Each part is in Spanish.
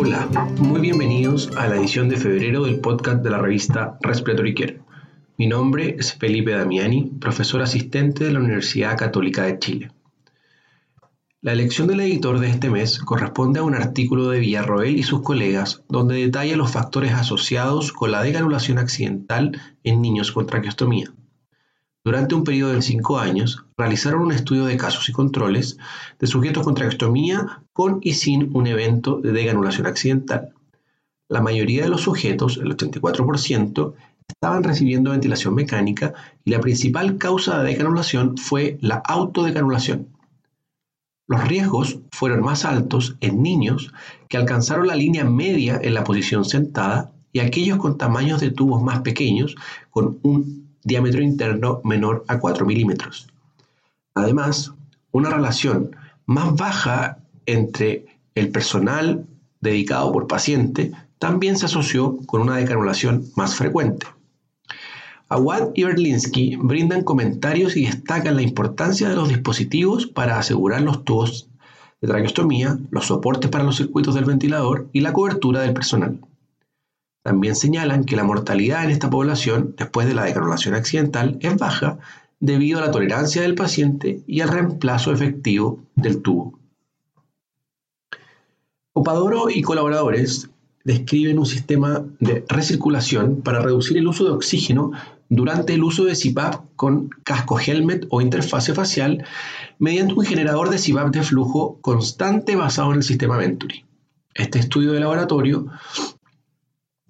Hola, muy bienvenidos a la edición de febrero del podcast de la revista Respiratory Care. Mi nombre es Felipe Damiani, profesor asistente de la Universidad Católica de Chile. La elección del editor de este mes corresponde a un artículo de Villarroel y sus colegas donde detalla los factores asociados con la decanulación accidental en niños con traqueostomía. Durante un periodo de cinco años, realizaron un estudio de casos y controles de sujetos con traqueostomía con y sin un evento de deganulación accidental. La mayoría de los sujetos, el 84%, estaban recibiendo ventilación mecánica y la principal causa de decanulación fue la autodecanulación. Los riesgos fueron más altos en niños que alcanzaron la línea media en la posición sentada y aquellos con tamaños de tubos más pequeños, con un diámetro interno menor a 4 milímetros. Además, una relación más baja entre el personal dedicado por paciente también se asoció con una decanulación más frecuente. Awad y Berlinsky brindan comentarios y destacan la importancia de los dispositivos para asegurar los tubos de traqueostomía, los soportes para los circuitos del ventilador y la cobertura del personal. También señalan que la mortalidad en esta población después de la decanulación accidental es baja debido a la tolerancia del paciente y al reemplazo efectivo del tubo. Opadoro y colaboradores describen un sistema de recirculación para reducir el uso de oxígeno durante el uso de CPAP con casco helmet o interfase facial mediante un generador de CPAP de flujo constante basado en el sistema Venturi. Este estudio de laboratorio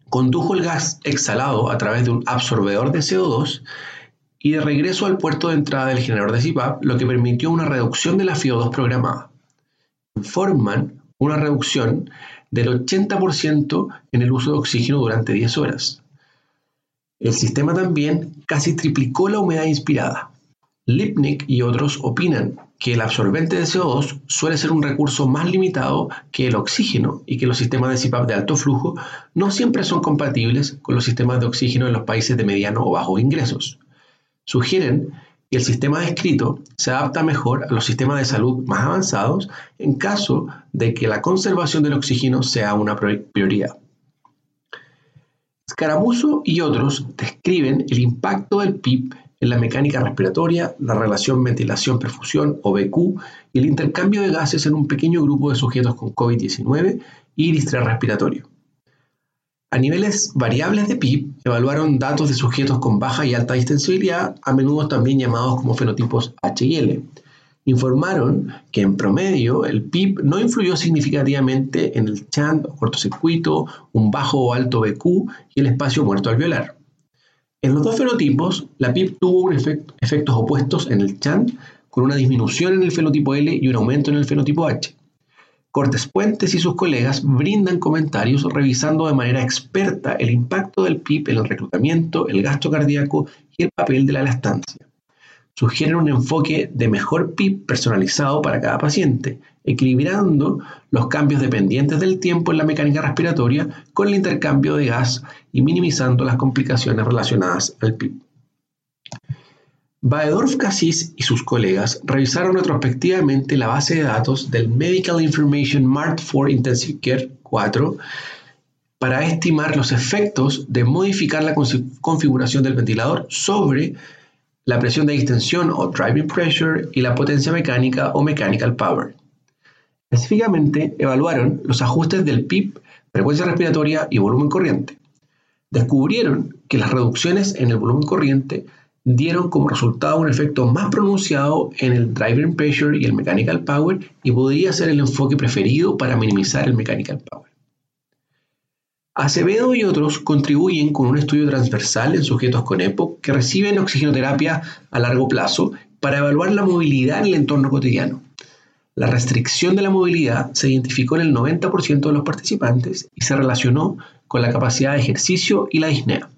condujo el gas exhalado a través de un absorbedor de CO2 y de regreso al puerto de entrada del generador de CPAP, lo que permitió una reducción de la FIO2 programada. Informan una reducción del 80% en el uso de oxígeno durante 10 horas. El sistema también casi triplicó la humedad inspirada. Lipnick y otros opinan que el absorbente de CO2 suele ser un recurso más limitado que el oxígeno y que los sistemas de CPAP de alto flujo no siempre son compatibles con los sistemas de oxígeno en los países de mediano o bajo ingresos. Sugieren que el sistema descrito se adapta mejor a los sistemas de salud más avanzados en caso de que la conservación del oxígeno sea una prioridad. Scaramuzo y otros describen el impacto del PIB en la mecánica respiratoria, la relación ventilación-perfusión o BQ y el intercambio de gases en un pequeño grupo de sujetos con COVID-19 y distrés respiratorio. A niveles variables de PIB, evaluaron datos de sujetos con baja y alta distensibilidad, a menudo también llamados como fenotipos H y L. Informaron que en promedio el PIB no influyó significativamente en el chant o cortocircuito, un bajo o alto BQ y el espacio muerto alveolar. En los dos fenotipos, la PIP tuvo efectos opuestos en el CHAN, con una disminución en el fenotipo L y un aumento en el fenotipo H. Cortes Puentes y sus colegas brindan comentarios revisando de manera experta el impacto del PIP en el reclutamiento, el gasto cardíaco y el papel de la lactancia sugieren un enfoque de mejor PIB personalizado para cada paciente, equilibrando los cambios dependientes del tiempo en la mecánica respiratoria con el intercambio de gas y minimizando las complicaciones relacionadas al PIB. Baedorf Cassis y sus colegas revisaron retrospectivamente la base de datos del Medical Information MART for Intensive Care 4 para estimar los efectos de modificar la configuración del ventilador sobre la presión de distensión o driving pressure y la potencia mecánica o mechanical power. Específicamente evaluaron los ajustes del PIP, frecuencia respiratoria y volumen corriente. Descubrieron que las reducciones en el volumen corriente dieron como resultado un efecto más pronunciado en el driving pressure y el mechanical power y podría ser el enfoque preferido para minimizar el mechanical power. Acevedo y otros contribuyen con un estudio transversal en sujetos con EPOC que reciben oxigenoterapia a largo plazo para evaluar la movilidad en el entorno cotidiano. La restricción de la movilidad se identificó en el 90% de los participantes y se relacionó con la capacidad de ejercicio y la disnea.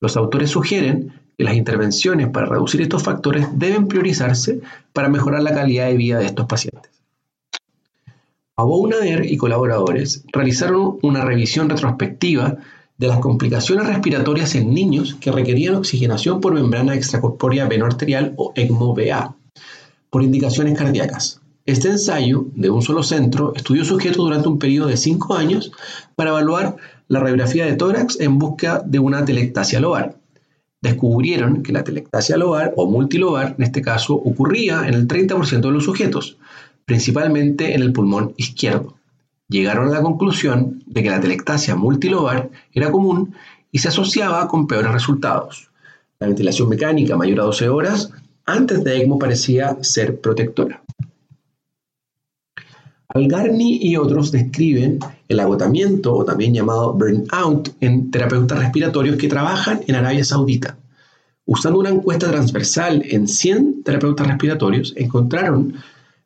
Los autores sugieren que las intervenciones para reducir estos factores deben priorizarse para mejorar la calidad de vida de estos pacientes. Abounader y colaboradores realizaron una revisión retrospectiva de las complicaciones respiratorias en niños que requerían oxigenación por membrana extracorpórea venoarterial o ECMO-VA por indicaciones cardíacas. Este ensayo, de un solo centro, estudió sujetos durante un periodo de cinco años para evaluar la radiografía de tórax en busca de una telectasia lobar. Descubrieron que la telectasia lobar o multilobar, en este caso, ocurría en el 30% de los sujetos, principalmente en el pulmón izquierdo. Llegaron a la conclusión de que la telectasia multilobar era común y se asociaba con peores resultados. La ventilación mecánica mayor a 12 horas antes de ECMO parecía ser protectora. Algarni y otros describen el agotamiento, o también llamado burnout, en terapeutas respiratorios que trabajan en Arabia Saudita. Usando una encuesta transversal en 100 terapeutas respiratorios, encontraron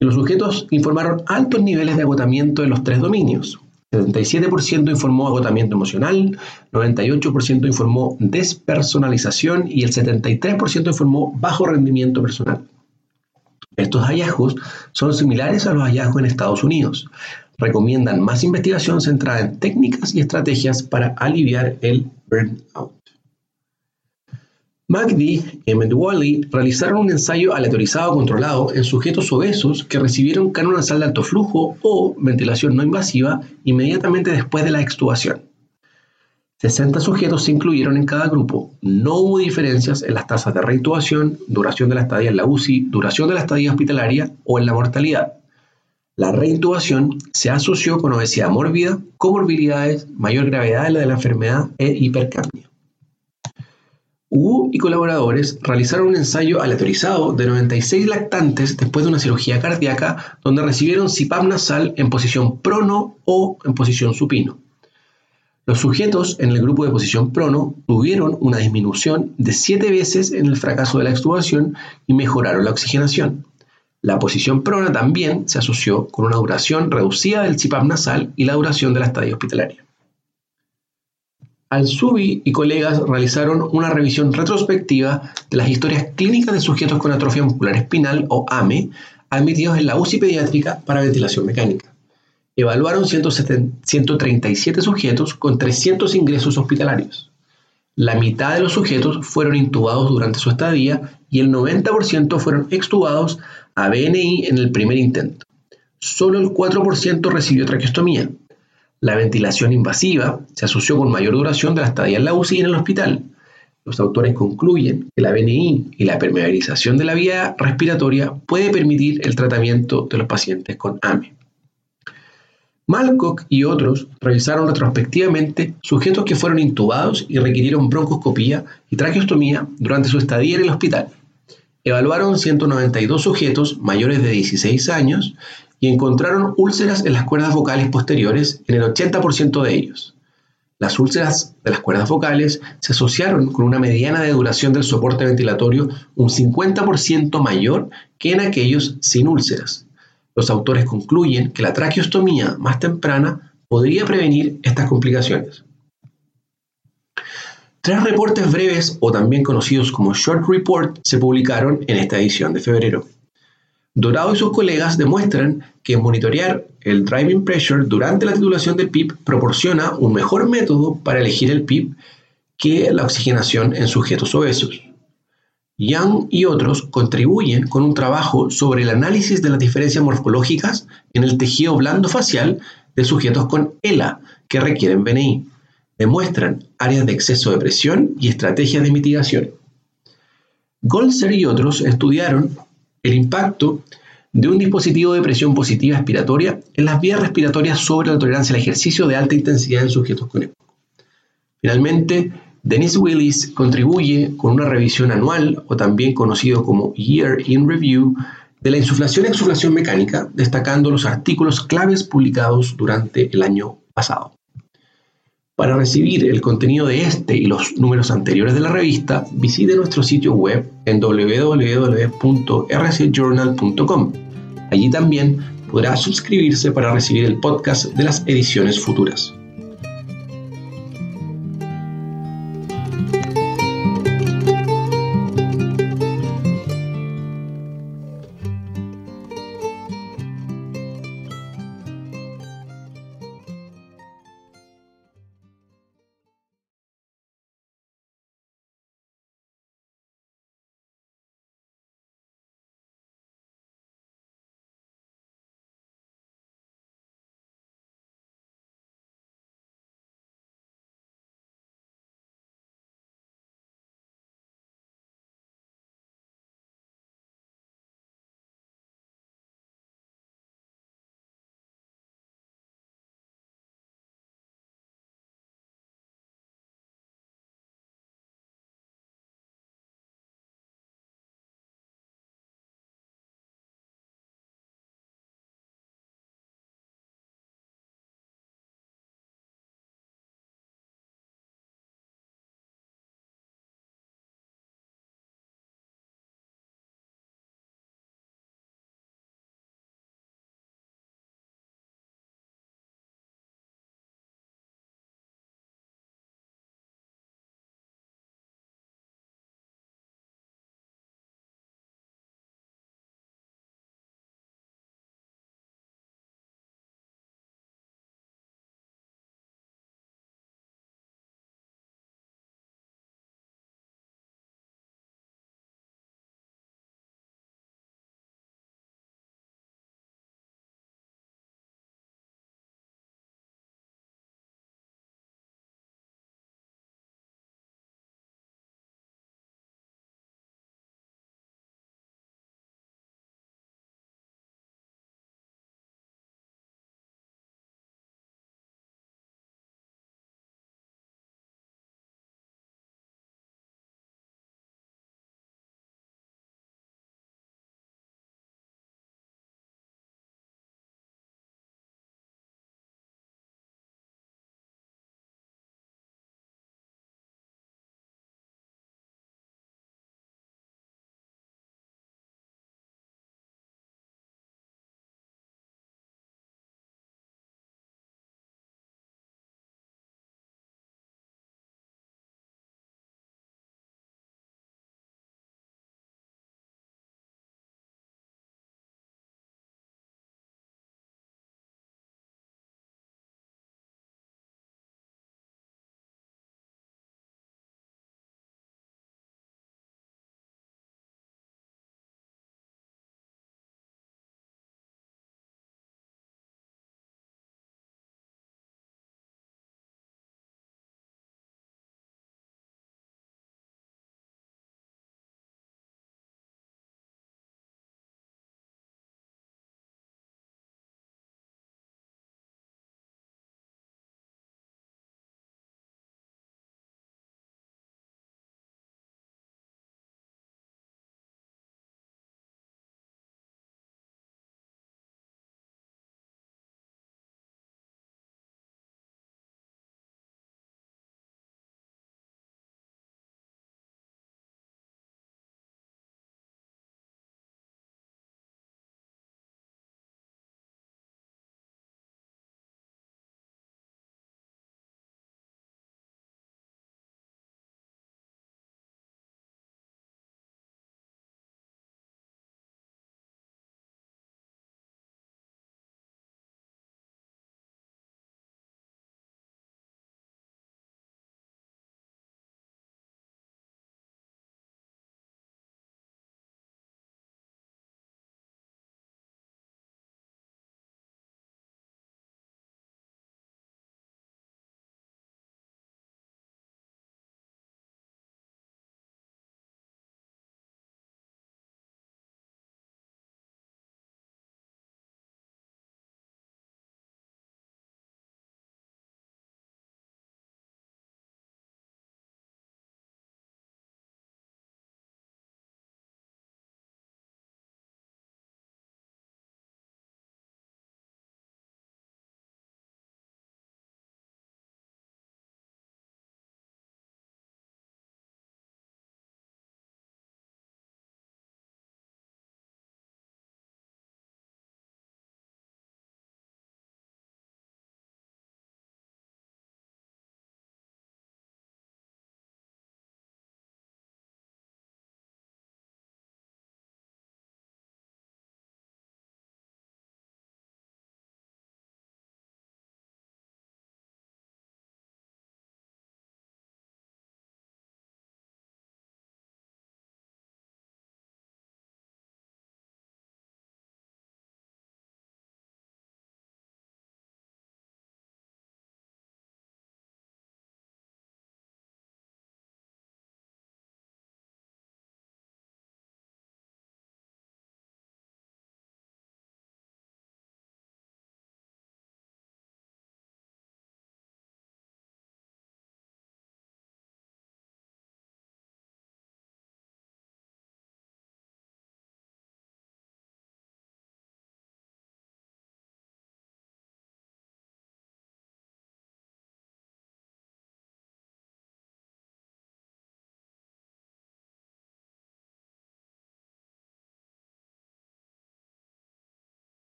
los sujetos informaron altos niveles de agotamiento en los tres dominios. 77% informó agotamiento emocional, 98% informó despersonalización y el 73% informó bajo rendimiento personal. Estos hallazgos son similares a los hallazgos en Estados Unidos. Recomiendan más investigación centrada en técnicas y estrategias para aliviar el burnout. McDee y Wally realizaron un ensayo aleatorizado controlado en sujetos obesos que recibieron canon nasal de alto flujo o ventilación no invasiva inmediatamente después de la extubación. 60 sujetos se incluyeron en cada grupo. No hubo diferencias en las tasas de reintubación, duración de la estadía en la UCI, duración de la estadía hospitalaria o en la mortalidad. La reintubación se asoció con obesidad mórbida, comorbilidades, mayor gravedad de la enfermedad e hipercapnia. Wu y colaboradores realizaron un ensayo aleatorizado de 96 lactantes después de una cirugía cardíaca donde recibieron CPAP nasal en posición prono o en posición supino. Los sujetos en el grupo de posición prono tuvieron una disminución de 7 veces en el fracaso de la extubación y mejoraron la oxigenación. La posición prona también se asoció con una duración reducida del CPAP nasal y la duración de la estadía hospitalaria. Al-Subi y colegas realizaron una revisión retrospectiva de las historias clínicas de sujetos con atrofia muscular espinal o AME admitidos en la UCI pediátrica para ventilación mecánica evaluaron 137 sujetos con 300 ingresos hospitalarios. La mitad de los sujetos fueron intubados durante su estadía y el 90% fueron extubados a BNI en el primer intento. Solo el 4% recibió traqueostomía. La ventilación invasiva se asoció con mayor duración de la estadía en la UCI y en el hospital. Los autores concluyen que la BNI y la permeabilización de la vía respiratoria puede permitir el tratamiento de los pacientes con AME. Malcock y otros revisaron retrospectivamente sujetos que fueron intubados y requirieron broncoscopía y traqueostomía durante su estadía en el hospital. Evaluaron 192 sujetos mayores de 16 años y encontraron úlceras en las cuerdas vocales posteriores en el 80% de ellos. Las úlceras de las cuerdas vocales se asociaron con una mediana de duración del soporte ventilatorio un 50% mayor que en aquellos sin úlceras. Los autores concluyen que la traqueostomía más temprana podría prevenir estas complicaciones. Tres reportes breves, o también conocidos como Short Report, se publicaron en esta edición de febrero. Dorado y sus colegas demuestran que monitorear el driving pressure durante la titulación del PIP proporciona un mejor método para elegir el PIP que la oxigenación en sujetos obesos. Young y otros contribuyen con un trabajo sobre el análisis de las diferencias morfológicas en el tejido blando facial de sujetos con ELA que requieren BNI. Demuestran áreas de exceso de presión y estrategias de mitigación. Golser y otros estudiaron el impacto de un dispositivo de presión positiva expiratoria en las vías respiratorias sobre la tolerancia al ejercicio de alta intensidad en sujetos con EPOC. Finalmente, Dennis Willis contribuye con una revisión anual, o también conocido como Year in Review, de la insuflación y exuflación mecánica, destacando los artículos claves publicados durante el año pasado. Para recibir el contenido de este y los números anteriores de la revista, visite nuestro sitio web en www.rcjournal.com. Allí también podrá suscribirse para recibir el podcast de las ediciones futuras.